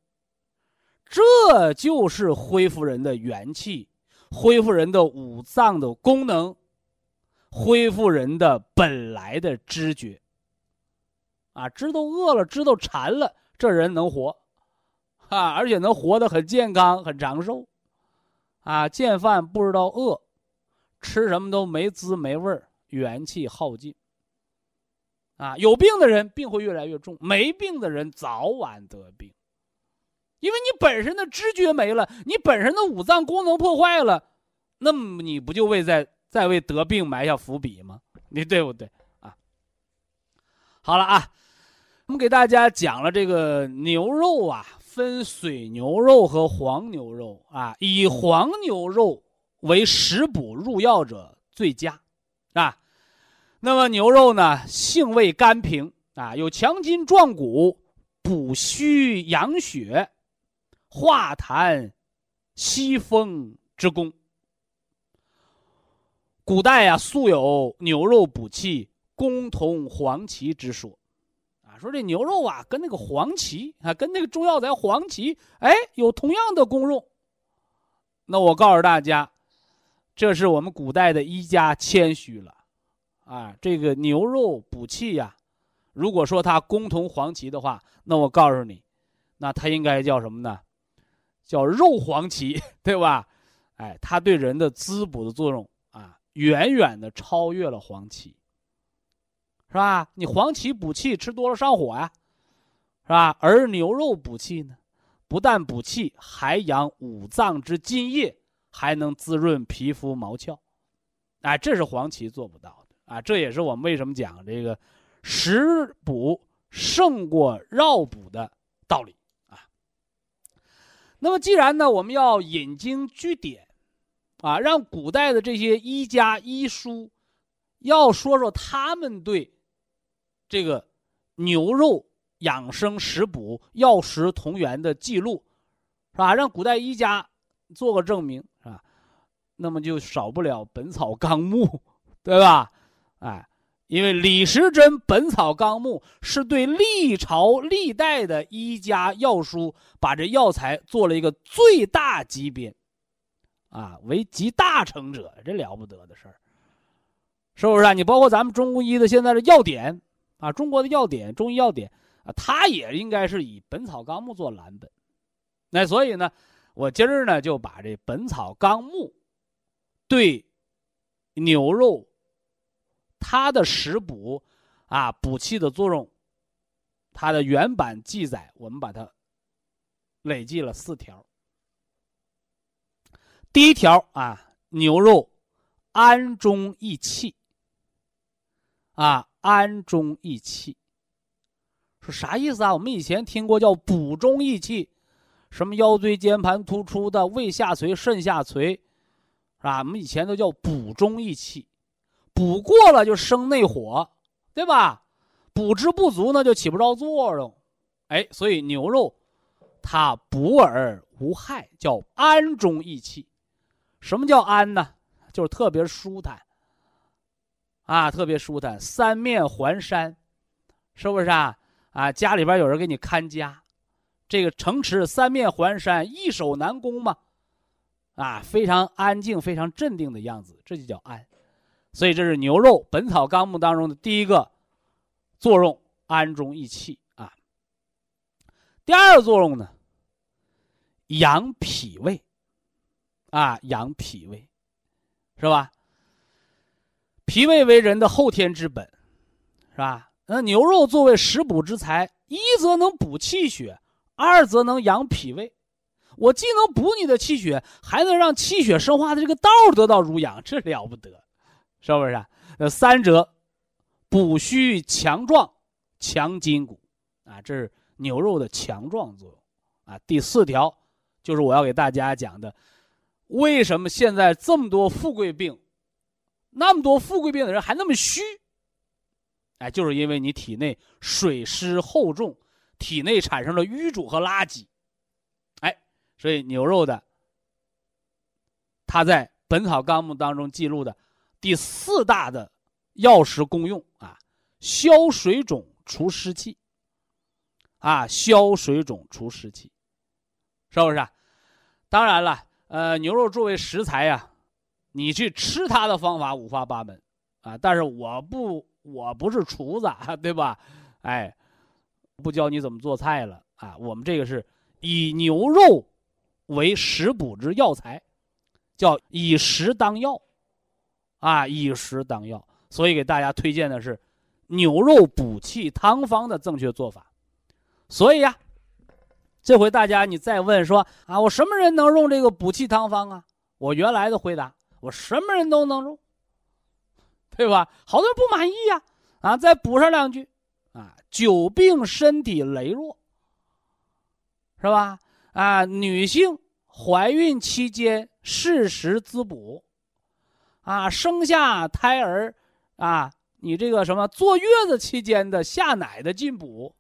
这就是恢复人的元气，恢复人的五脏的功能，恢复人的本来的知觉。啊，知道饿了，知道馋了，这人能活，啊，而且能活得很健康、很长寿，啊，见饭不知道饿，吃什么都没滋没味儿，元气耗尽。啊，有病的人病会越来越重，没病的人早晚得病，因为你本身的知觉没了，你本身的五脏功能破坏了，那么你不就为在在为得病埋下伏笔吗？你对不对啊？好了啊。我们给大家讲了这个牛肉啊，分水牛肉和黄牛肉啊，以黄牛肉为食补入药者最佳，啊，那么牛肉呢，性味甘平啊，有强筋壮骨、补虚养血、化痰、息风之功。古代啊，素有牛肉补气、功同黄芪之说。啊说这牛肉啊，跟那个黄芪啊，跟那个中药材黄芪，哎，有同样的功用。那我告诉大家，这是我们古代的医家谦虚了，啊，这个牛肉补气呀，如果说它功同黄芪的话，那我告诉你，那它应该叫什么呢？叫肉黄芪，[LAUGHS] 对吧？哎，它对人的滋补的作用啊，远远的超越了黄芪。是吧？你黄芪补气吃多了上火呀，是吧？而牛肉补气呢，不但补气，还养五脏之津液，还能滋润皮肤毛窍，哎，这是黄芪做不到的啊！这也是我们为什么讲这个食补胜过药补的道理啊。那么，既然呢，我们要引经据典，啊，让古代的这些医家医书要说说他们对。这个牛肉养生食补药食同源的记录，是吧？让古代医家做个证明，是吧？那么就少不了《本草纲目》，对吧？哎，因为李时珍《本草纲目》是对历朝历代的医家药书，把这药材做了一个最大级别，啊，为集大成者，这了不得的事儿，是不是啊？你包括咱们中医的现在的药典。啊，中国的药典，中医药典啊，它也应该是以《本草纲目》做蓝本。那所以呢，我今儿呢就把这《本草纲目》对牛肉它的食补啊补气的作用，它的原版记载，我们把它累计了四条。第一条啊，牛肉安中益气啊。安中益气，说啥意思啊？我们以前听过叫补中益气，什么腰椎间盘突出的、胃下垂、肾下垂，是吧？我们以前都叫补中益气，补过了就生内火，对吧？补之不足呢，就起不着作用。哎，所以牛肉它补而无害，叫安中益气。什么叫安呢？就是特别舒坦。啊，特别舒坦，三面环山，是不是啊？啊，家里边有人给你看家，这个城池三面环山，易守难攻嘛，啊，非常安静，非常镇定的样子，这就叫安。所以这是牛肉《本草纲目》当中的第一个作用，安中益气啊。第二个作用呢，养脾胃，啊，养脾胃，是吧？脾胃为人的后天之本，是吧？那牛肉作为食补之材，一则能补气血，二则能养脾胃。我既能补你的气血，还能让气血生化的这个道得到濡养，这了不得，是不是？啊？那，三者补虚强壮、强筋骨，啊，这是牛肉的强壮作用。啊，第四条就是我要给大家讲的，为什么现在这么多富贵病？那么多富贵病的人还那么虚，哎，就是因为你体内水湿厚重，体内产生了淤阻和垃圾，哎所以牛肉的，它在《本草纲目》当中记录的第四大的药食功用啊，消水肿、除湿气。啊，消水肿、除湿气，是不是？啊？当然了，呃，牛肉作为食材呀，你去吃它的方法五花八门啊。但是我不，我不是厨子，对吧？哎，不教你怎么做菜了啊。我们这个是以牛肉为食补之药材，叫以食当药啊，以食当药。所以给大家推荐的是牛肉补气汤方的正确做法。所以呀，这回大家你再问说啊，我什么人能用这个补气汤方啊？我原来的回答，我什么人都能用，对吧？好多人不满意呀，啊，再补上两句，啊，久病身体羸弱，是吧？啊，女性怀孕期间适时滋补，啊，生下胎儿，啊，你这个什么坐月子期间的下奶的进补。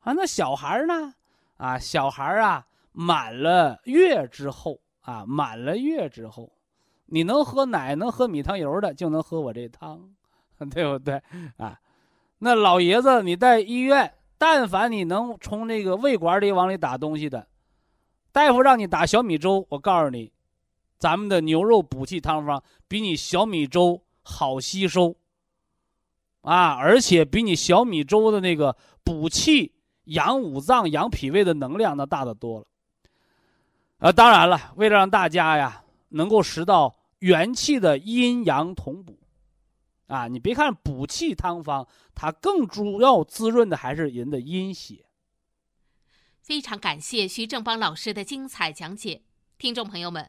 啊，那小孩呢？啊，小孩啊，满了月之后啊，满了月之后，你能喝奶、能喝米汤油的，就能喝我这汤，[LAUGHS] 对不对？啊，那老爷子，你在医院，但凡你能从那个胃管里往里打东西的，大夫让你打小米粥，我告诉你，咱们的牛肉补气汤方比你小米粥好吸收，啊，而且比你小米粥的那个补气。养五脏、养脾胃的能量那大得多了。啊，当然了，为了让大家呀能够食到元气的阴阳同补，啊，你别看补气汤方，它更主要滋润的还是人的阴血。非常感谢徐正邦老师的精彩讲解，听众朋友们。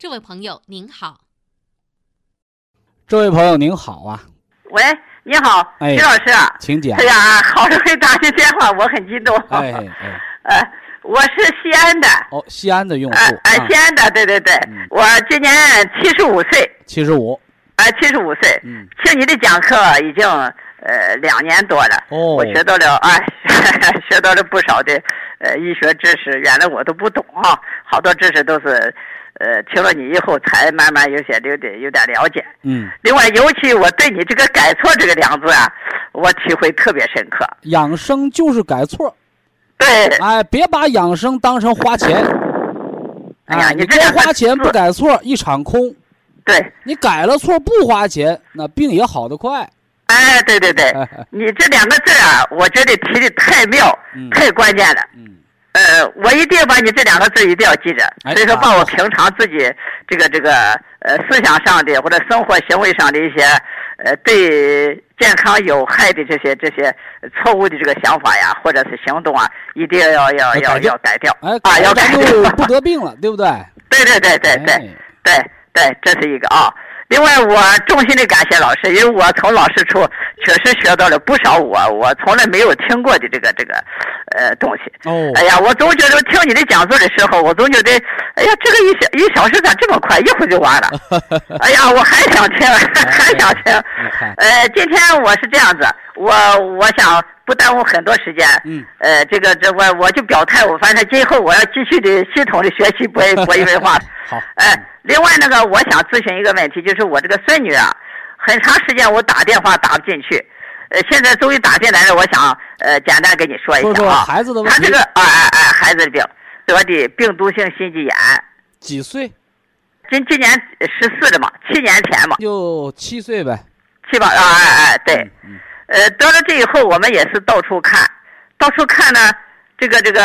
这位朋友您好，这位朋友您好啊，喂，你好，徐老师，请讲。哎呀，好容易打进电话，我很激动。哎哎，[LAUGHS] 呃，我是西安的。哦，西安的用户。哎，西安的，对对对，我今年七十五岁。七十五。哎，七十五岁。嗯。听你的讲课已经呃两年多了。哦。我学到了啊，[LAUGHS] 学到了不少的呃医学知识，原来我都不懂啊，好多知识都是。呃，听了你以后，才慢慢有些有点有点了解。嗯。另外，尤其我对你这个“改错”这个两字啊，我体会特别深刻。养生就是改错。对。哎，别把养生当成花钱。哎呀，你多花钱不改错，一场空。对。你改了错不花钱，那病也好得快。哎，对对对，[LAUGHS] 你这两个字啊，我觉得提的太妙，太关键了。嗯。呃，我一定把你这两个字一定要记着，所以说把我平常自己这个这个呃思想上的或者生活行为上的一些呃对健康有害的这些这些错误的这个想法呀，或者是行动啊，一定要要要要改掉，啊，要改掉，不得病了，对不对？[LAUGHS] 对对对对对对对，这是一个啊。另外，我衷心的感谢老师，因为我从老师处确实学到了不少我我从来没有听过的这个这个，呃，东西。哦。哎呀，我总觉得听你的讲座的时候，我总觉得，哎呀，这个一小一小时咋这么快，一会儿就完了。[LAUGHS] 哎呀，我还想听，还想听。呃，今天我是这样子，我我想。不耽误很多时间，嗯，呃，这个这我我就表态，我反正今后我要继续的系统的学习博博弈文化。好，哎，另外那个我想咨询一个问题，就是我这个孙女啊，很长时间我打电话打不进去，呃，现在终于打进来了，我想呃简单跟你说一下啊，孩子的问题，他这个啊哎哎孩子的病得的病毒性心肌炎，几岁？今今年十四了嘛，七年前嘛，就七岁呗，七八啊哎哎对。嗯呃，得了这以后，我们也是到处看，到处看呢，这个这个，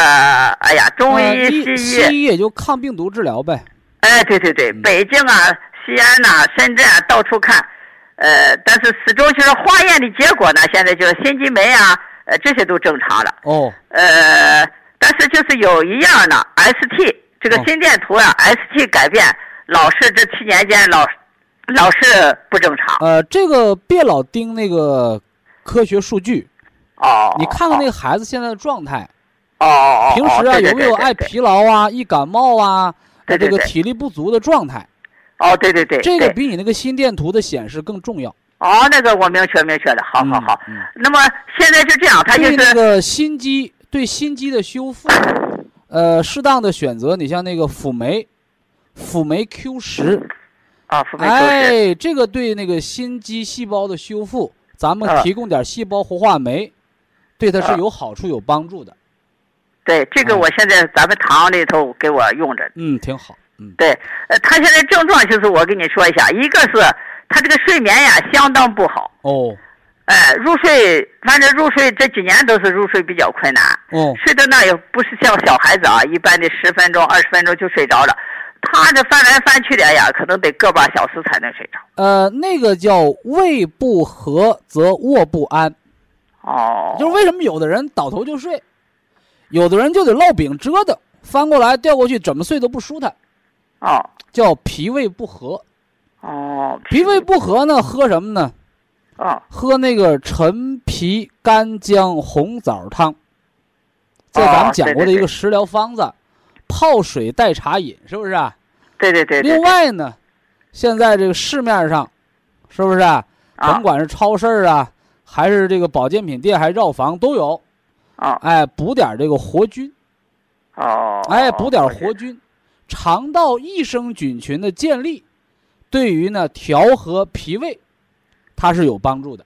哎呀，中医、西医，西医也就抗病毒治疗呗。哎，对对对，北京啊、西安呐、深圳啊，到处看，呃，但是始终就是化验的结果呢，现在就是心肌酶啊，呃，这些都正常了。哦。呃，但是就是有一样呢，ST 这个心电图啊，ST 改变，老是这七年间老老是不正常。呃，这个别老盯那个科学数据。哦。你看看那个孩子现在的状态。哦哦哦。平时啊，有没有爱疲劳啊？易感冒啊？这个体力不足的状态。哦，对对对。这个比你那个心电图的显示更重要。哦，那个我明确明确的，好好好。嗯。那么现在是这样，他就是那个心肌对心肌的修复，呃，适当的选择，你像那个辅酶，辅酶 Q 十。啊，辅酶 Q 十。哎，这个对那个心肌细胞的修复，咱们提供点细胞活化酶，对它是有好处、有帮助的。对，这个我现在咱们堂里头给我用着。嗯，挺好。嗯。对，呃，他现在症状就是我跟你说一下，一个是。他这个睡眠呀，相当不好哦，哎，入睡，反正入睡这几年都是入睡比较困难哦，睡到那也不是像小孩子啊，一般的十分钟、二十分钟就睡着了，他这翻来翻去的呀，可能得个把小时才能睡着。呃，那个叫胃不和则卧不安，哦，就是为什么有的人倒头就睡，有的人就得烙饼折腾，翻过来调过去，怎么睡都不舒坦，哦，叫脾胃不和。哦，脾胃不和呢，喝什么呢？啊，喝那个陈皮干姜红枣汤，这咱们讲过的一个食疗方子，泡水代茶饮，是不是啊？对对对。另外呢，现在这个市面上，是不是啊？甭管是超市啊，还是这个保健品店，还是药房都有。啊。哎，补点这个活菌。哦。哎，补点活菌，肠道益生菌群的建立。对于呢调和脾胃，它是有帮助的。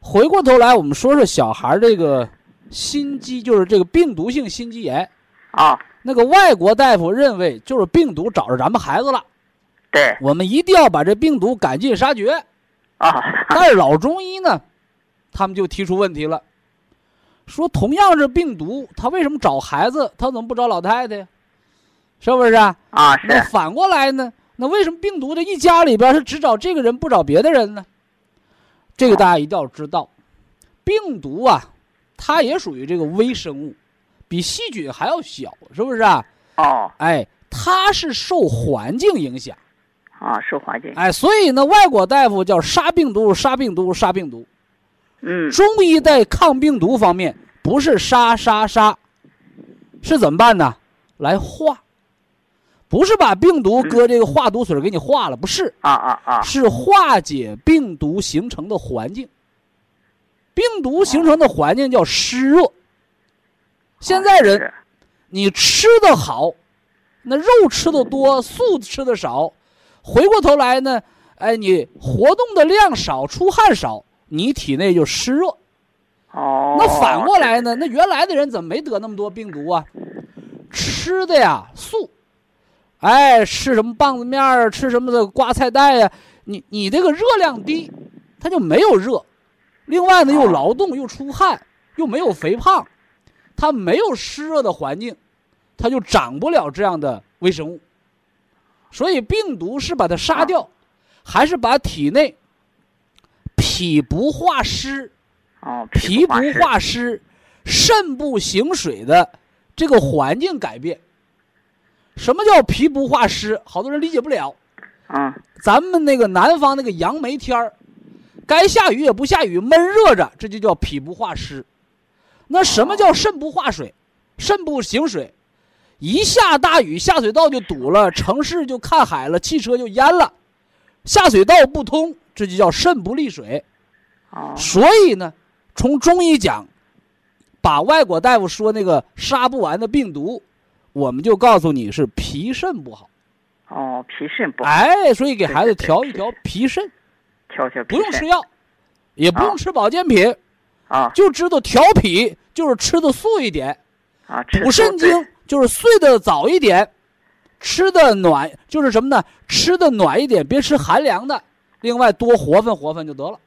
回过头来，我们说说小孩这个心肌，就是这个病毒性心肌炎啊。那个外国大夫认为，就是病毒找着咱们孩子了。对。我们一定要把这病毒赶尽杀绝。啊。[LAUGHS] 但是老中医呢，他们就提出问题了，说同样是病毒，他为什么找孩子，他怎么不找老太太呀？是不是啊？啊，是。那反过来呢？那为什么病毒这一家里边是只找这个人不找别的人呢？这个大家一定要知道，病毒啊，它也属于这个微生物，比细菌还要小，是不是啊？哦，哎，它是受环境影响，啊，受环境，哎，所以呢，外国大夫叫杀病毒，杀病毒，杀病毒。嗯，中医在抗病毒方面不是杀杀杀，是怎么办呢？来化。不是把病毒搁这个化毒水给你化了，不是啊啊啊，是化解病毒形成的环境。病毒形成的环境叫湿热。现在人，你吃的好，那肉吃的多，素吃的少，回过头来呢，哎，你活动的量少，出汗少，你体内就湿热。哦，那反过来呢？那原来的人怎么没得那么多病毒啊？吃的呀素。哎，吃什么棒子面儿？吃什么的瓜菜带呀？你你这个热量低，它就没有热。另外呢，又劳动又出汗，又没有肥胖，它没有湿热的环境，它就长不了这样的微生物。所以病毒是把它杀掉，还是把体内脾不化湿？哦，脾不化湿，肾不行水的这个环境改变。什么叫脾不化湿？好多人理解不了。啊，咱们那个南方那个杨梅天儿，该下雨也不下雨，闷热着，这就叫脾不化湿。那什么叫肾不化水？肾不行水，一下大雨，下水道就堵了，城市就看海了，汽车就淹了，下水道不通，这就叫肾不利水。哦，所以呢，从中医讲，把外国大夫说那个杀不完的病毒。我们就告诉你是脾肾不好，哦，脾肾不好，哎，所以给孩子调一调脾肾，调调不用吃药，也不用吃保健品，啊，就知道调脾就是吃的素一点，啊，补肾经就是睡得早一点，吃的暖就是什么呢？吃的暖一点，别吃寒凉的，另外多活分活分就得了，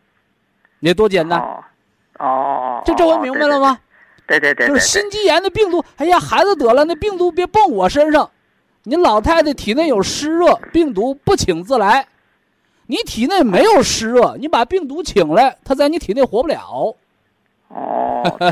你多简单，哦，哦，这这回明白了吗？对对对，就是心肌炎的病毒。哎呀，孩子得了，那病毒别蹦我身上。你老太太体内有湿热，病毒不请自来。你体内没有湿热，你把病毒请来，它在你体内活不了。哦，对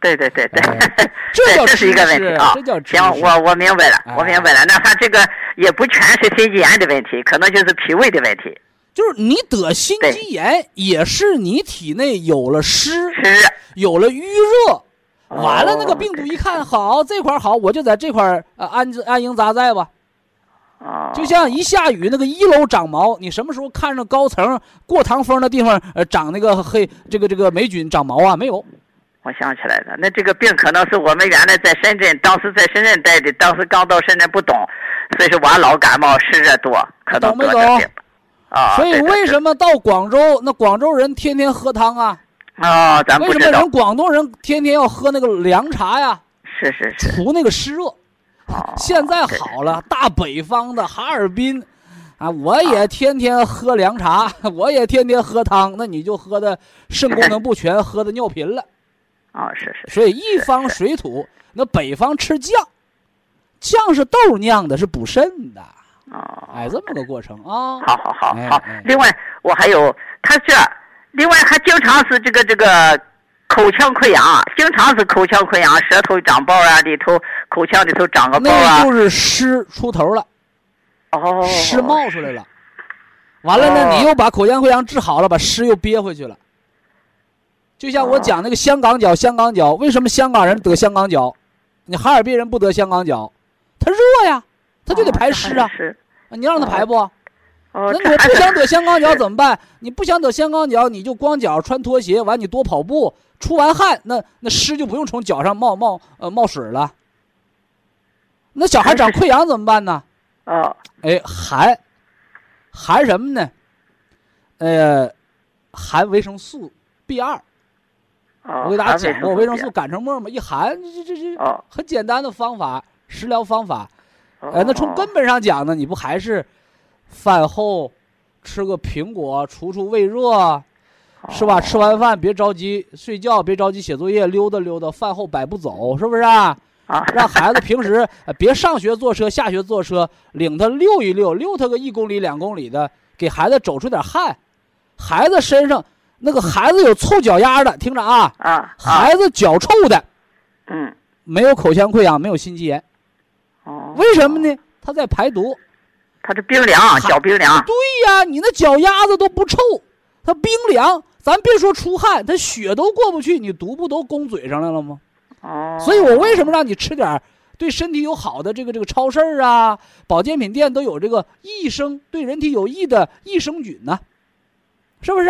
对对对对，[LAUGHS] 这叫这是一个问题啊。这叫行，我我明白了，我明白了。那他这个也不全是心肌炎的问题，可能就是脾胃的问题。就是你得心肌炎，也是你体内有了湿，是有了淤热。完了，那个病毒一看好这块好，我就在这块呃安安营扎寨吧。就像一下雨，那个一楼长毛，你什么时候看着高层过堂风的地方呃长那个黑这个这个霉菌长毛啊？没有。我想起来了，那这个病可能是我们原来在深圳，当时在深圳待的，当时刚到深圳不懂，所以说我老感冒湿热多，可能得这病。啊。所以为什么到广州，那广州人天天喝汤啊？啊，咱为什么人广东人天天要喝那个凉茶呀？是是是。除那个湿热。现在好了，大北方的哈尔滨，啊，我也天天喝凉茶，[LAUGHS] 我也天天喝汤，那你就喝的肾功能不全，喝的尿频了。啊，是是。所以一方水土，那北方吃酱，酱是豆酿的，是补肾的。哦，哎，这么个过程啊。好好好好。另外，我还有，他这，另外还经常是这个这个。口腔溃疡，经常是口腔溃疡，舌头长包啊，里头口腔里头长个包啊。那就是湿出头了，哦，湿冒出来了。完了呢，你又把口腔溃疡治好了，把湿又憋回去了。就像我讲那个香港脚，香港脚为什么香港人得香港脚，你哈尔滨人不得香港脚？他热呀，他就得排湿啊。你让他排不？那我不想 [LAUGHS] 得香港脚怎么办？你不想得香港脚，你就光脚穿拖鞋，完你多跑步。出完汗，那那湿就不用从脚上冒冒呃冒水了。那小孩长溃疡怎么办呢？啊，哎，含含什么呢？呃，含维生素 B 二。我给大家讲过，维生素擀成沫嘛一含，这这这很简单的方法，食疗方法。呃，那从根本上讲呢，你不还是饭后吃个苹果除除胃热？是吧？吃完饭别着急睡觉，别着急写作业，溜达溜达。饭后百步走，是不是啊？啊！让孩子平时别上学坐车，下学坐车，领他溜一溜，溜他个一公里、两公里的，给孩子走出点汗。孩子身上那个孩子有臭脚丫的，听着啊！啊！孩子脚臭的，嗯，没有口腔溃疡，没有心肌炎。哦。为什么呢？他在排毒。他这冰凉，脚冰凉。对呀，你那脚丫子都不臭，它冰凉。咱别说出汗，它血都过不去，你毒不都攻嘴上来了吗？哦，所以我为什么让你吃点对身体有好的这个这个超市啊，保健品店都有这个益生对人体有益的益生菌呢？是不是？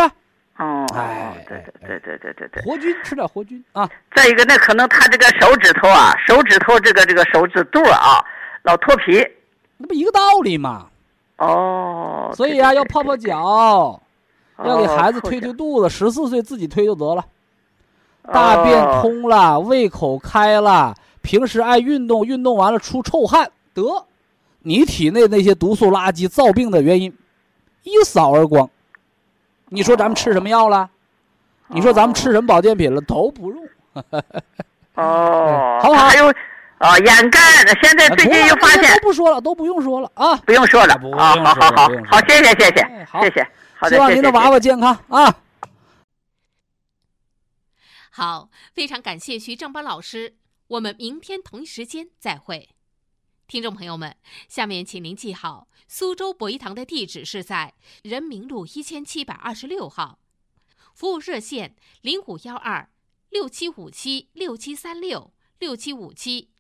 哦，哎，对对对对对对，活菌吃点活菌啊。再一个，那可能他这个手指头啊，手指头这个这个手指肚啊，老脱皮，那不一个道理吗？哦，所以啊，要泡泡脚。要给孩子推推肚子，十四岁自己推就得了。大便通了，胃口开了，平时爱运动，运动完了出臭汗，得，你体内那些毒素垃圾造病的原因，一扫而光。你说咱们吃什么药了？你说咱们吃什么保健品了？都不用。哦，好不好？还有啊，眼干，现在最近又发现都不说了，都不用说了啊，不用说了啊，好好好，好，谢谢谢谢，谢谢。希望您的娃娃健康啊！好，非常感谢徐正邦老师，我们明天同一时间再会。听众朋友们，下面请您记好，苏州博一堂的地址是在人民路一千七百二十六号，服务热线零五幺二六七五七六七三六六七五七